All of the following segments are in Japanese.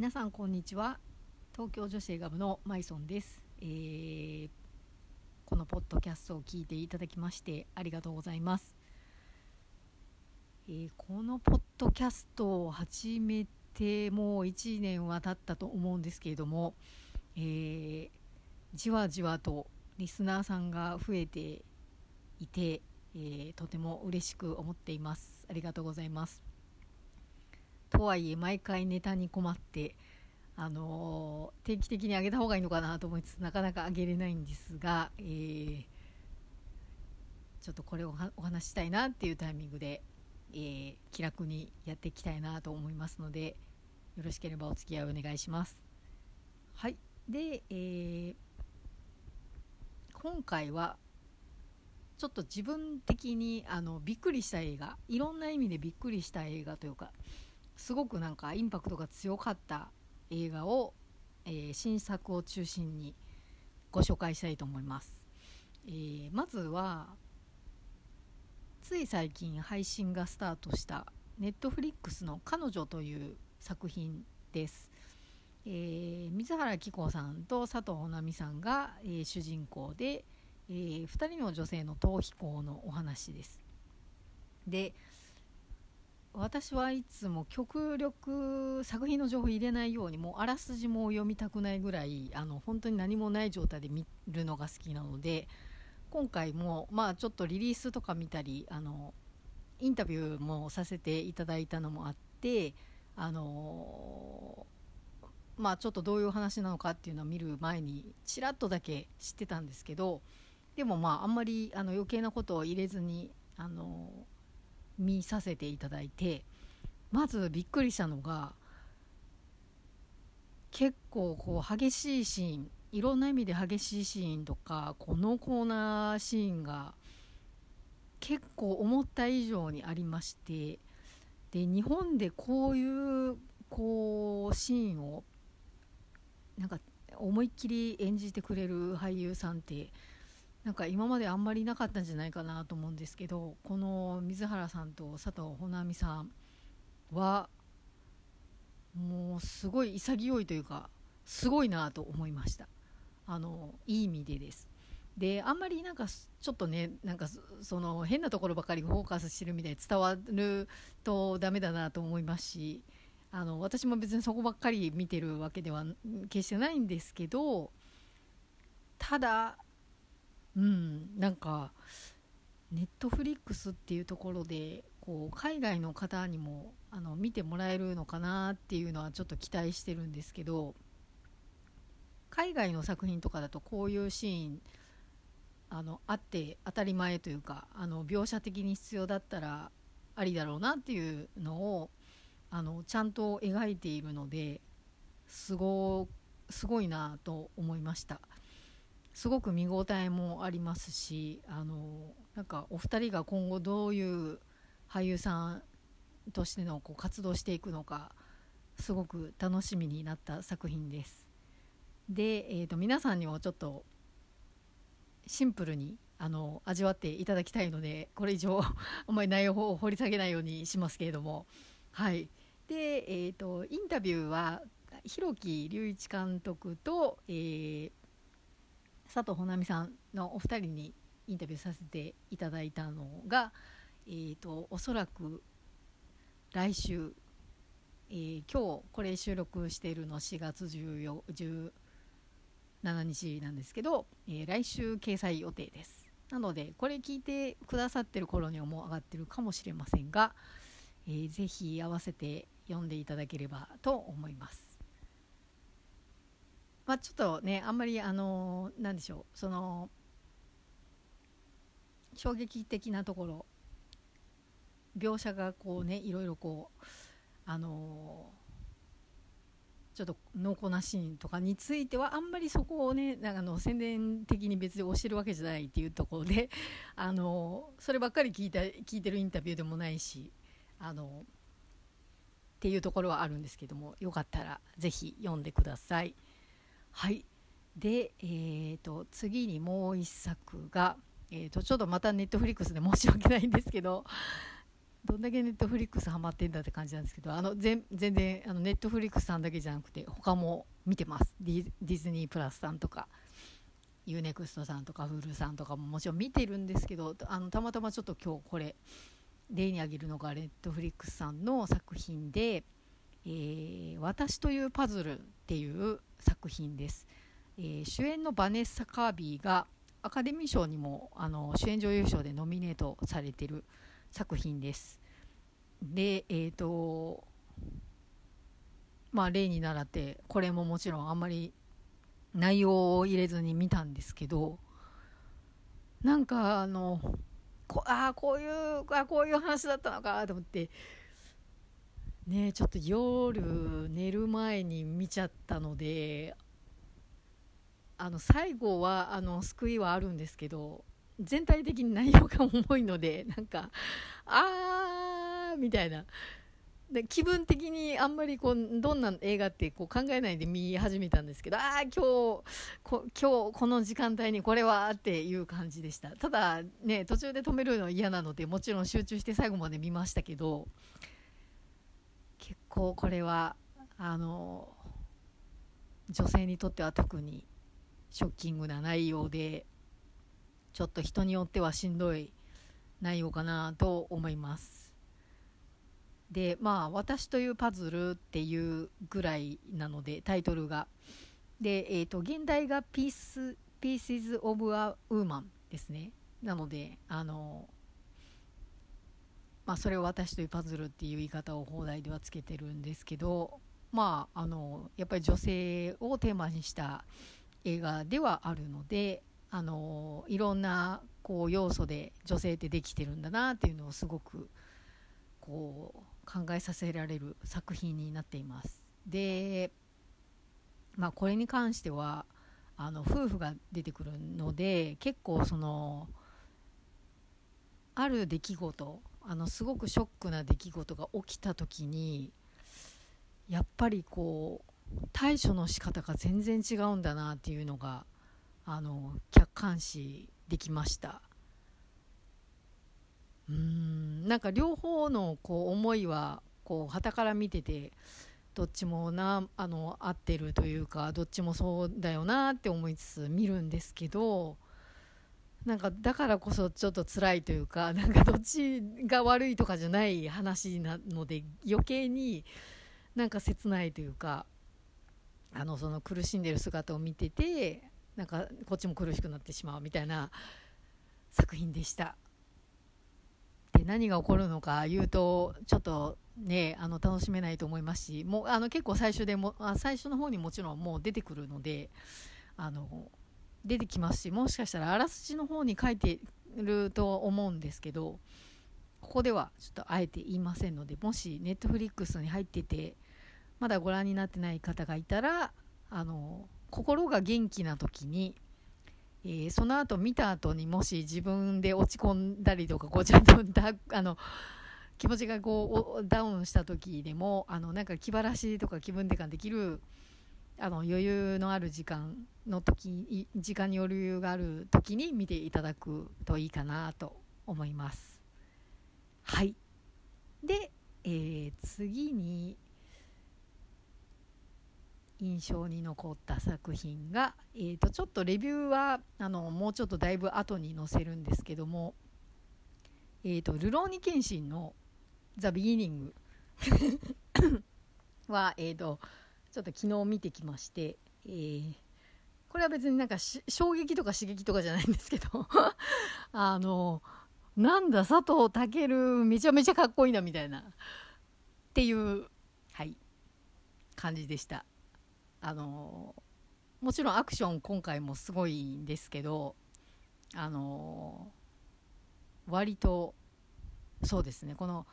皆さんこんにちは。東京女子映画部のマイソンです、えーこのポッドキャストを聞いていただきましてありがとうございます、えーこのポッドキャストを始めてもう1年は経ったと思うんですけれども、えーじわじわとリスナーさんが増えていて、えーとても嬉しく思っています。ありがとうございます。とはいえ毎回ネタに困ってあの定期的に上げた方がいいのかなと思いつつなかなか上げれないんですが、えーちょっとこれをお話ししたいなっていうタイミングで、えー気楽にやっていきたいなと思いますのでよろしければお付き合いお願いします。はいで、えー今回はちょっと自分的にあのびっくりした映画いろんな意味でびっくりした映画というかすごくなんかインパクトが強かった映画を、えー新作を中心にご紹介したいと思います、えーまずはつい最近配信がスタートしたネットフリックスの「彼女」という作品です、えー水原希子さんと佐藤穂波さんが、えー主人公で、え2人の女性の逃避行のお話です。で私はいつも極力作品の情報入れないようにもうあらすじも読みたくないぐらいあの本当に何もない状態で見るのが好きなので今回もまあちょっとリリースとか見たりあのインタビューもさせていただいたのもあってあのまあちょっとどういう話なのかっていうのを見る前にちらっとだけ知ってたんですけどでもまああんまりあの余計なことを入れずにあの見させていただいてまずびっくりしたのが結構こう激しいシーンいろんな意味で激しいシーンとかこのコーナーシーンが結構思った以上にありましてで日本でこういうこうシーンをなんか思いっきり演じてくれる俳優さんってなんか今まであんまりなかったんじゃないかなと思うんですけどこの水原さんと佐藤穂波さんはもうすごい潔いというかすごいなと思いました。あのいい意味でです。であんまりなんかちょっとねなんかその変なところばかりフォーカスしてるみたいに伝わるとダメだなと思いますしあの私も別にそこばっかり見てるわけでは決してないんですけどただうん。なんかネットフリックスっていうところでこう海外の方にもあの見てもらえるのかなっていうのはちょっと期待してるんですけど海外の作品とかだとこういうシーンあのあって当たり前というかあの描写的に必要だったらありだろうなっていうのをあのちゃんと描いているのですごすごいなと思いました。すごく見応えもありますしあのなんかお二人が今後どういう俳優さんとしてのこう活動していくのかすごく楽しみになった作品です。で、えー、と皆さんにもちょっとシンプルにあの味わっていただきたいのでこれ以上 あんまり内容を掘り下げないようにしますけれども。はい。で、えー、とインタビューは広木隆一監督と、えー佐藤穂波さんのお二人にインタビューさせていただいたのが、えー、とおそらく来週、えー今日これ収録しているの4月14 17日なんですけど、えー来週掲載予定です。なのでこれ聞いてくださってる頃にはもう上がってるかもしれませんが、えーぜひ合わせて読んでいただければと思います。まあ、ちょっとねあんまりあのなんでしょうその衝撃的なところ描写がこうねいろいろこうあのちょっと濃厚なシーンとかについてはあんまりそこをねなんかの宣伝的に別に推してるわけじゃないっていうところで あのそればっかり聞いた聞いてるインタビューでもないしあのっていうところはあるんですけどもよかったらぜひ読んでください。はい。で、えー、と次にもう一作が、えー、とちょっとまたネットフリックスで申し訳ないんですけどどんだけネットフリックスハマってんだって感じなんですけどあの全全然あのネットフリックスさんだけじゃなくて他も見てます。ディディズニープラスさんとか UNEXT さんとか Hulu さんとかももちろん見てるんですけどあのたまたまちょっと今日これ例に挙げるのがネットフリックスさんの作品で「えー、私というパズル」っていう作品です、えー、主演のバネッサ・カービーがアカデミー賞にもあの主演女優賞でノミネートされてる作品です。でえっ、ー、とまあ例に倣ってこれももちろんあんまり内容を入れずに見たんですけどなんかあのこあこういうあこういう話だったのかと思ってねちょっと夜寝る前に見ちゃったのであの最後はあの救いはあるんですけど全体的に内容が重いのでなんかあーみたいな。で気分的にあんまりこうどんな映画ってこう考えないで見始めたんですけどああ今日こ今日この時間帯にこれはっていう感じでした。ただね途中で止めるの嫌なのでもちろん集中して最後まで見ましたけど結構これはあの女性にとっては特にショッキングな内容でちょっと人によってはしんどい内容かなと思います。でまあ「私というパズル」っていうぐらいなのでタイトルが。で、えーと、現代がピース「Pieces of a Woman」ですね。なのであのまあそれを「私というパズル」っていう言い方を放題ではつけてるんですけどまああのやっぱり女性をテーマにした映画ではあるのであのいろんなこう要素で女性ってできてるんだなっていうのをすごくこう考えさせられる作品になっています。でまあこれに関してはあの夫婦が出てくるので結構そのある出来事あのすごくショックな出来事が起きた時にやっぱりこう対処の仕方が全然違うんだなっていうのがあの客観視できました。うんなんか両方のこう思いはこう旗から見ててどっちもなあの合ってるというかどっちもそうだよなって思いつつ見るんですけどなんかだからこそちょっと辛いというか なんかどっちが悪いとかじゃない話なので余計になんか切ないというかあのその苦しんでる姿を見ててなんかこっちも苦しくなってしまうみたいな作品でした。で何が起こるのか言うとちょっとねあの楽しめないと思いますしもうあの結構最初でもあ最初の方にもちろんもう出てくるのであの出てきますしもしかしたらあらすじの方に書いてると思うんですけどここではちょっとあえて言いませんのでもしネットフリックスに入っててまだご覧になってない方がいたらあの心が元気な時にえー、その後見た後にもし自分で落ち込んだりとかこうちゃんとだあの気持ちがこうダウンした時でもあのなんか気晴らしとか気分転換できるあの余裕のある時間の時時間に余裕がある時に見ていただくといいかなと思います。はい。で、えー、次に印象に残った作品が、えー、とちょっとレビューはあのもうちょっとだいぶ後に載せるんですけども「えーと、ルローニケンシン」の「ザ・ビギニング は、えーと、ちょっと昨日見てきまして、えー、これは別になんか衝撃とか刺激とかじゃないんですけど あのなんだ佐藤健めちゃめちゃかっこいいなみたいなっていうはい感じでした。あのもちろんアクション今回もすごいんですけどあの割とそうですねこの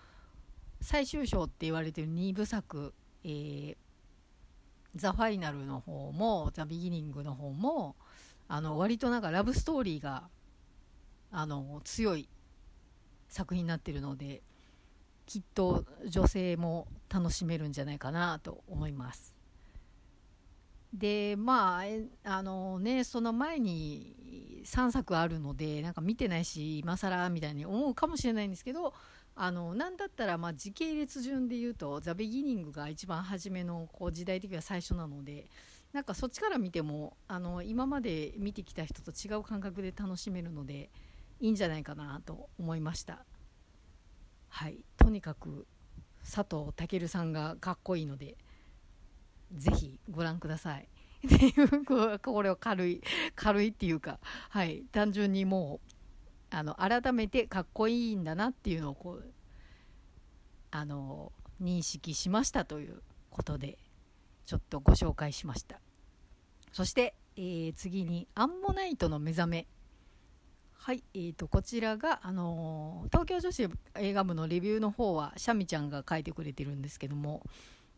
最終章って言われてる2部作、えー、ザ・ファイナルの方もザ・ビギニングの方もあの割となんかラブストーリーがあの強い作品になってるのできっと女性も楽しめるんじゃないかなと思います。でまああのねその前に3作あるのでなんか見てないし今更みたいに思うかもしれないんですけどあのなんだったらまあ時系列順で言うと「ザ・ビギニング」が一番初めのこう時代的には最初なのでなんかそっちから見てもあの今まで見てきた人と違う感覚で楽しめるのでいいんじゃないかなと思いました。はい。とにかく佐藤健さんがかっこいいのでぜひご覧ください。っていうこれを軽い軽いっていうかはい。単純にもうあの改めてかっこいいんだなっていうのをこうあの認識しましたということでちょっとご紹介しました。そして、えー、次にアンモナイトの目覚め。はい、えーと、こちらが、あのー、東京女子映画部のレビューの方はシャミちゃんが書いてくれてるんですけども、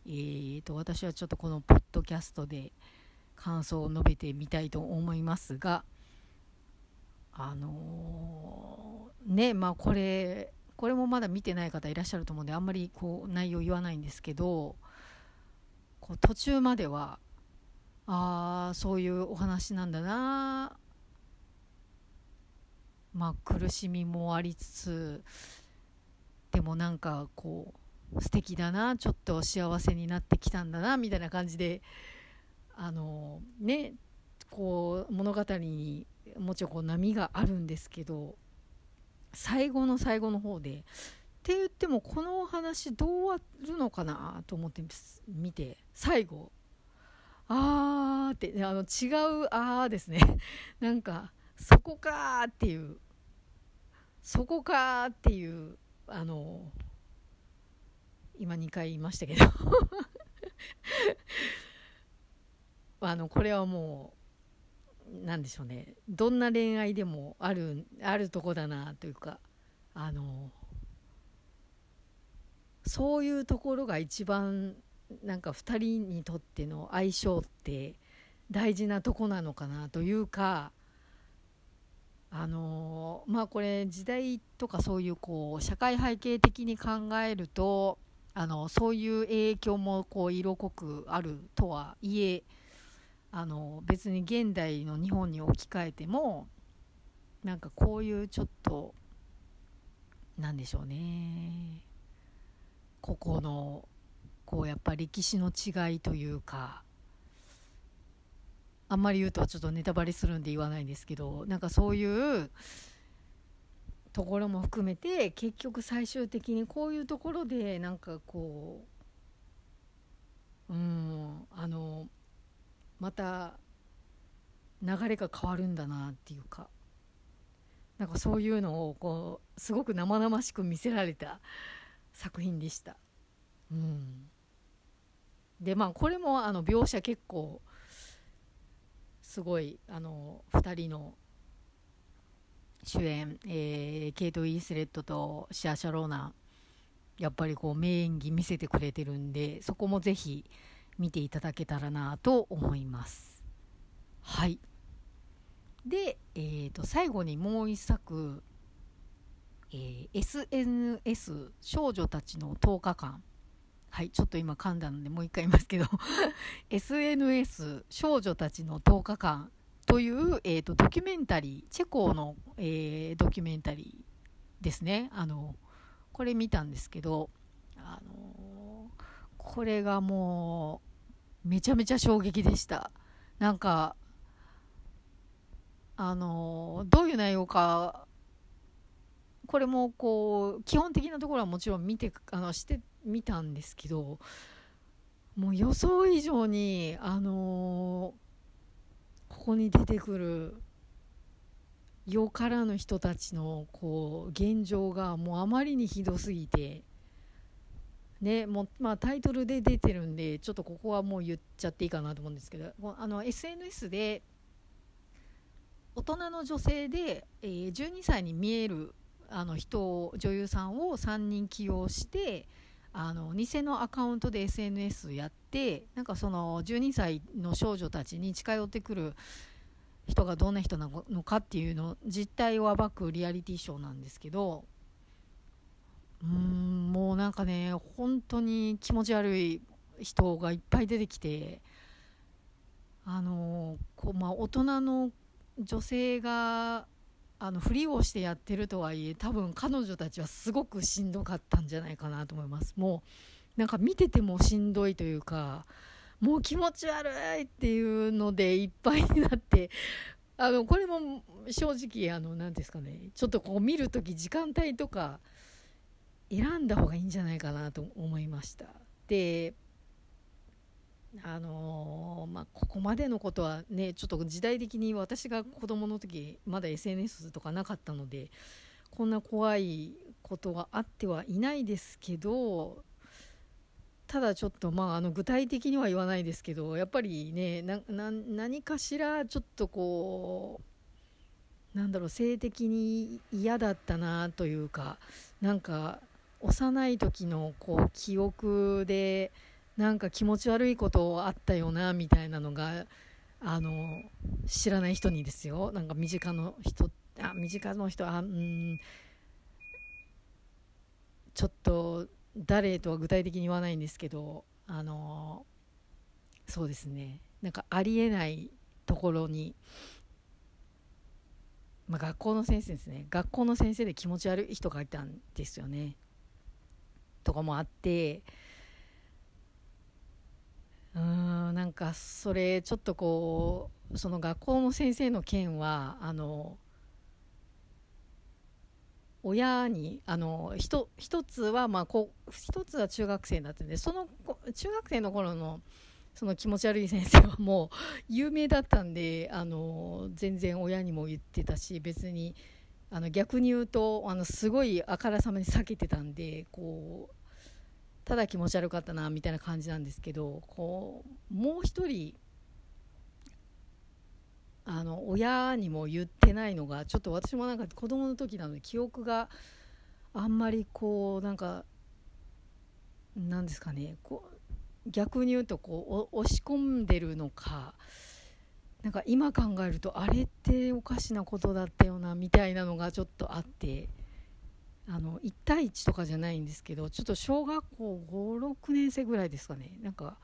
えーと私はちょっとこのポッドキャストで感想を述べてみたいと思いますがあのー、ねまあこれこれもまだ見てない方いらっしゃると思うんであんまりこう内容言わないんですけどこう途中まではああそういうお話なんだなまあ苦しみもありつつでもなんかこう素敵だなちょっと幸せになってきたんだなみたいな感じであのねこう物語にもちろんこう波があるんですけど最後の最後の方でって言ってもこのお話どう終わるのかなと思って見て最後あーってあの違うあーですね。なんかそこかーっていうそこかーっていうあの今2回言いましたけど。あのこれはもう何でしょうね。どんな恋愛でもあるあるとこだなというかあのそういうところが一番なんか2人にとっての相性って大事なとこなのかなというかあのまあこれ時代とかそういうこう社会背景的に考えるとあのそういう影響もこう色濃くあるとはいえあの別に現代の日本に置き換えてもなんかこういうちょっとなんでしょうね。ここのこうやっぱ歴史の違いというかあんまり言うとちょっとネタバレするんで言わないんですけどなんかそういうところも含めて結局最終的にこういうところでなんかこううんあのまた流れが変わるんだなっていうかなんかそういうのをこうすごく生々しく見せられた作品でした。うん、でまあこれもあの描写結構すごいあの2人の主演、えー、ケイト・ウィンスレットとシア・シャローナやっぱりこう名演技見せてくれてるんでそこもぜひ見ていただけたらなと思います。はい。で、えー、と最後にもう一作、えー、SNS 少女たちの10日間。はいちょっと今噛んだのでもう一回言いますけど。SNS 少女たちの10日間という、えーと、ドキュメンタリーチェコの、えー、ドキュメンタリーですね。あのこれ見たんですけどあのこれがもうめちゃめちゃ衝撃でした。なんかあのどういう内容かこれもこう基本的なところはもちろん見てあのしてみたんですけどもう予想以上にあのここに出てくるよからぬ人たちのこう現状がもうあまりにひどすぎてねもまあ、タイトルで出てるんでちょっとここはもう言っちゃっていいかなと思うんですけどあの SNS で大人の女性で、えー、12歳に見えるあの人女優さんを3人起用してあの偽のアカウントで SNS やってなんかその12歳の少女たちに近寄ってくる人がどんな人なのかっていうの実態を暴くリアリティショーなんですけどうんもうなんかね本当に気持ち悪い人がいっぱい出てきてあのこう、まあ、大人の女性があのふりをしてやってるとはいえ多分彼女たちはすごくしんどかったんじゃないかなと思います。もうなんか見ててもしんどいというかもう気持ち悪いっていうのでいっぱいになってあのこれも正直あの何ですかねちょっとこう見る時時間帯とか選んだ方がいいんじゃないかなと思いました。であのー、まあ、ここまでのことはねちょっと時代的に私が子供の時まだ SNS とかなかったのでこんな怖いことがあってはいないですけどただちょっとまああの具体的には言わないですけどやっぱりね何かしらちょっとこうなんだろう性的に嫌だったなというかなんか幼い時のこう記憶でなんか気持ち悪いことあったよなみたいなのがあの知らない人にですよ。なんか身近の人あ身近の人あうん。ちょっと誰とは具体的に言わないんですけどあのそうですね。なんかありえないところに、まあ、学校の先生ですね。学校の先生で気持ち悪い人がいたんですよね。とかもあってうんなんかそれちょっとこうその学校の先生の件はあの親にあの一つはまあこ一つは中学生だったんでその中学生の頃のその気持ち悪い先生はもう有名だったんであの全然親にも言ってたし別にあの逆に言うとあのすごいあからさまに避けてたんでこうただ気持ち悪かったなみたいな感じなんですけどこうもう一人あの親にも言ってないのがちょっと私もなんか子供の時なので記憶があんまりこうなんかなんですかねこう逆に言うとこう押し込んでるのかなんか今考えるとあれっておかしなことだったよなみたいなのがちょっとあってあの1対1とかじゃないんですけどちょっと小学校56年生ぐらいですかねなんか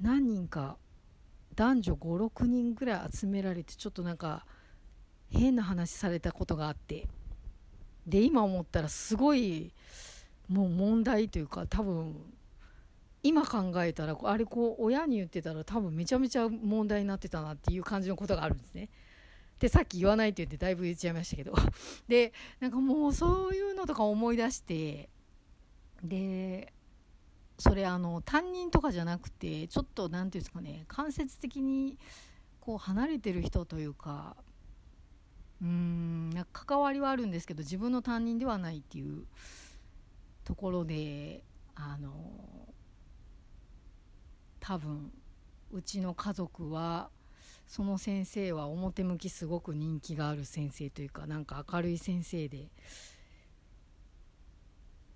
何人か男女56人ぐらい集められてちょっとなんか変な話されたことがあってで今思ったらすごいもう問題というか多分今考えたらあれこう親に言ってたら多分めちゃめちゃ問題になってたなっていう感じのことがあるんですね。でさっき言わないって言ってだいぶ言っちゃいましたけど。でなんかもうそういうのとか思い出してでそれあの担任とかじゃなくてちょっと何て言うんですかね間接的にこう離れてる人というかうんなんか関わりはあるんですけど自分の担任ではないっていうところであの多分うちの家族はその先生は表向きすごく人気がある先生というかなんか明るい先生で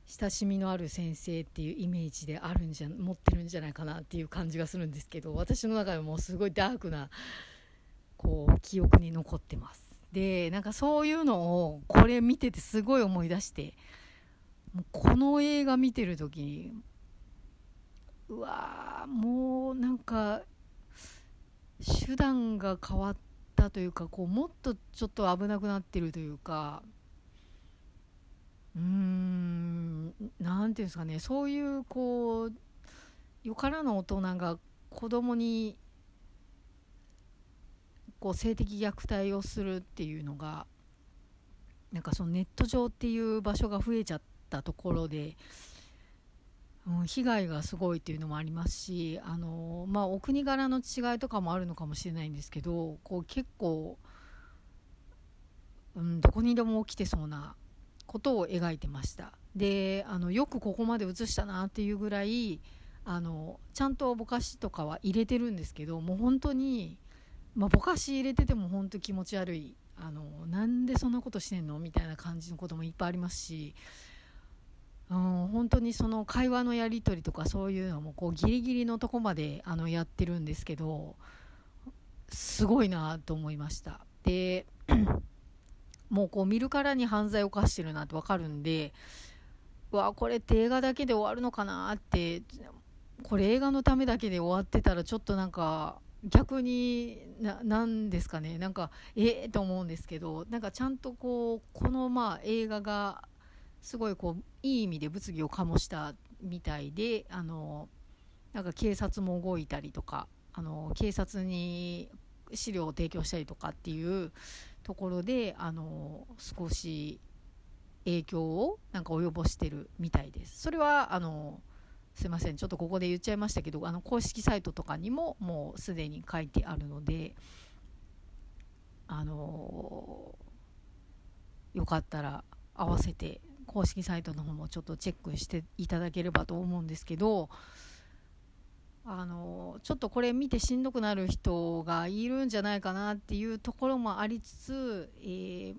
親しみのある先生っていうイメージであるんじゃ持ってるんじゃないかなっていう感じがするんですけど私の中でもすごいダークなこう記憶に残ってます。でなんかそういうのをこれ見ててすごい思い出してこの映画見てる時にうわーもうなんか手段が変わったというかこうもっとちょっと危なくなってるというかうーん何ていうんですかねそういうこうよからぬ大人が子供にこう性的虐待をするっていうのがなんかそのネット上っていう場所が増えちゃったところでうん、被害がすごいっていうのもありますしあの、まあ、お国柄の違いとかもあるのかもしれないんですけどこう結構、うん、どこにでも起きてそうなことを描いてました。であのよくここまで映したなっていうぐらいあのちゃんとぼかしとかは入れてるんですけどもう本当に、まあ、ぼかし入れてても本当気持ち悪い。あのなんでそんなことしてんの？みたいな感じのこともいっぱいありますしうん、本当にその会話のやり取りとかそういうのもこうギリギリのとこまであのやってるんですけどすごいなと思いました。で もうこう見るからに犯罪を犯してるなって分かるんでうわこれって映画だけで終わるのかなってこれ映画のためだけで終わってたらちょっとなんか逆にななんですかね。なんかええー、と思うんですけどなんかちゃんとこうこのまあ映画がすごいこういい意味で物議を醸したみたいであのなんか警察も動いたりとかあの警察に資料を提供したりとかっていうところであの少し影響をなんか及ぼしてるみたいです。それはあのすいませんちょっとここで言っちゃいましたけどあの公式サイトとかにももうすでに書いてあるのであのよかったら合わせて公式サイトの方もちょっとチェックしていただければと思うんですけどあのちょっとこれ見てしんどくなる人がいるんじゃないかなっていうところもありつつ、えー、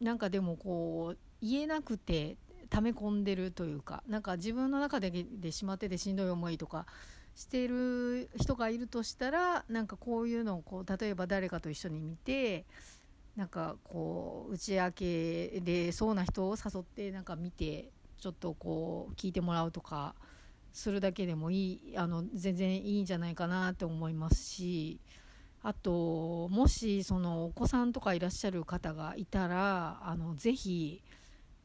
なんかでもこう言えなくて溜め込んでるというかなんか自分の中ででしまっててしんどい思いとかしてる人がいるとしたらなんかこういうのをこう例えば誰かと一緒に見てなんかこう打ち明けでそうな人を誘ってなんか見てちょっとこう聞いてもらうとかするだけでもいいあの全然いいんじゃないかなって思いますしあともしそのお子さんとかいらっしゃる方がいたらあのぜひ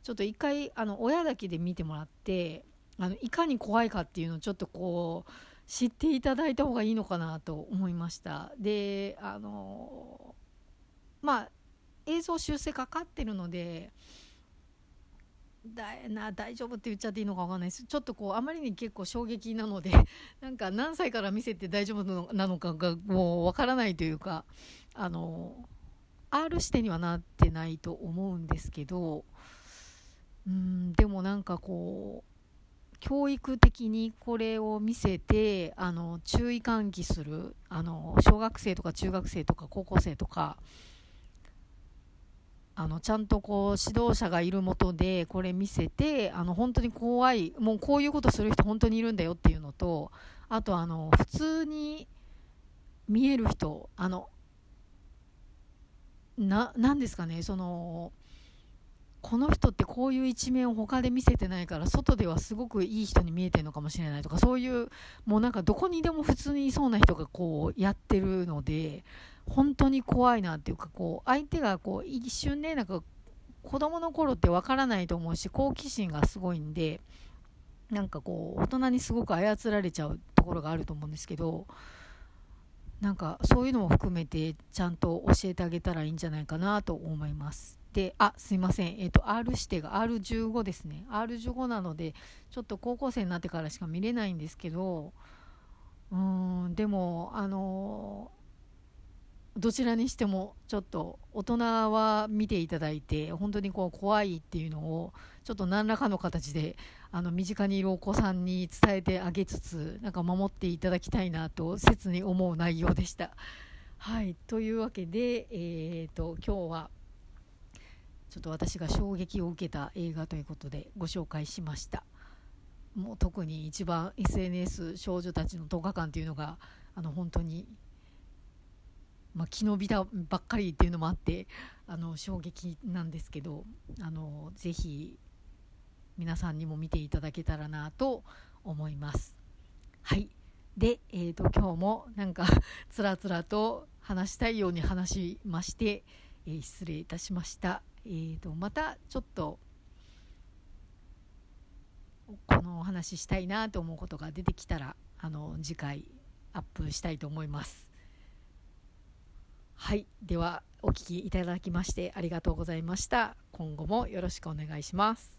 ちょっと一回あの親だけで見てもらってあのいかに怖いかっていうのをちょっとこう知っていただいた方がいいのかなと思いました。であのまあ映像修正かかってるのでだな大丈夫って言っちゃっていいのか分かんないです。ちょっとこうあまりに結構衝撃なので なんか何歳から見せて大丈夫なのかがもう分からないというかあの R 指定にはなってないと思うんですけどうんでもなんかこう教育的にこれを見せてあの注意喚起するあの小学生とか中学生とか高校生とかあのちゃんとこう指導者がいるもとでこれ見せてあの本当に怖いもうこういうことする人本当にいるんだよっていうのとあとあの普通に見える人あのななんですかねそのこの人ってこういう一面を他で見せてないから外ではすごくいい人に見えてるのかもしれないとかそういうもうなんかどこにでも普通にいそうな人がこうやってるので本当に怖いなっていうかこう相手がこう一瞬ねなんか子供の頃ってわからないと思うし好奇心がすごいんでなんかこう大人にすごく操られちゃうところがあると思うんですけどなんかそういうのも含めてちゃんと教えてあげたらいいんじゃないかなと思います。で、あ、すいません。えっ、ー、と、R 指定が R15 ですね。R15 なので、ちょっと高校生になってからしか見れないんですけど、うん、でも、あのどちらにしてもちょっと大人は見ていただいて本当にこう怖いっていうのをちょっと何らかの形であの身近にいるお子さんに伝えてあげつつなんか守っていただきたいなと切に思う内容でした。はいというわけで、えーと、今日はちょっと私が衝撃を受けた映画ということでご紹介しました。もう特に一番 SNS 少女たちの10日間っていうのがあの本当にまあ、木のびだばっかりっていうのもあってあの衝撃なんですけどあのぜひ皆さんにも見ていただけたらなと思います。はいで、えーと、今日もなんかつらつらと話したいように話しまして、えー、失礼いたしました。えーとまたちょっとこのお話ししたいなと思うことが出てきたらあの次回アップしたいと思います。はいではお聴きいただきましてありがとうございました今後もよろしくお願いします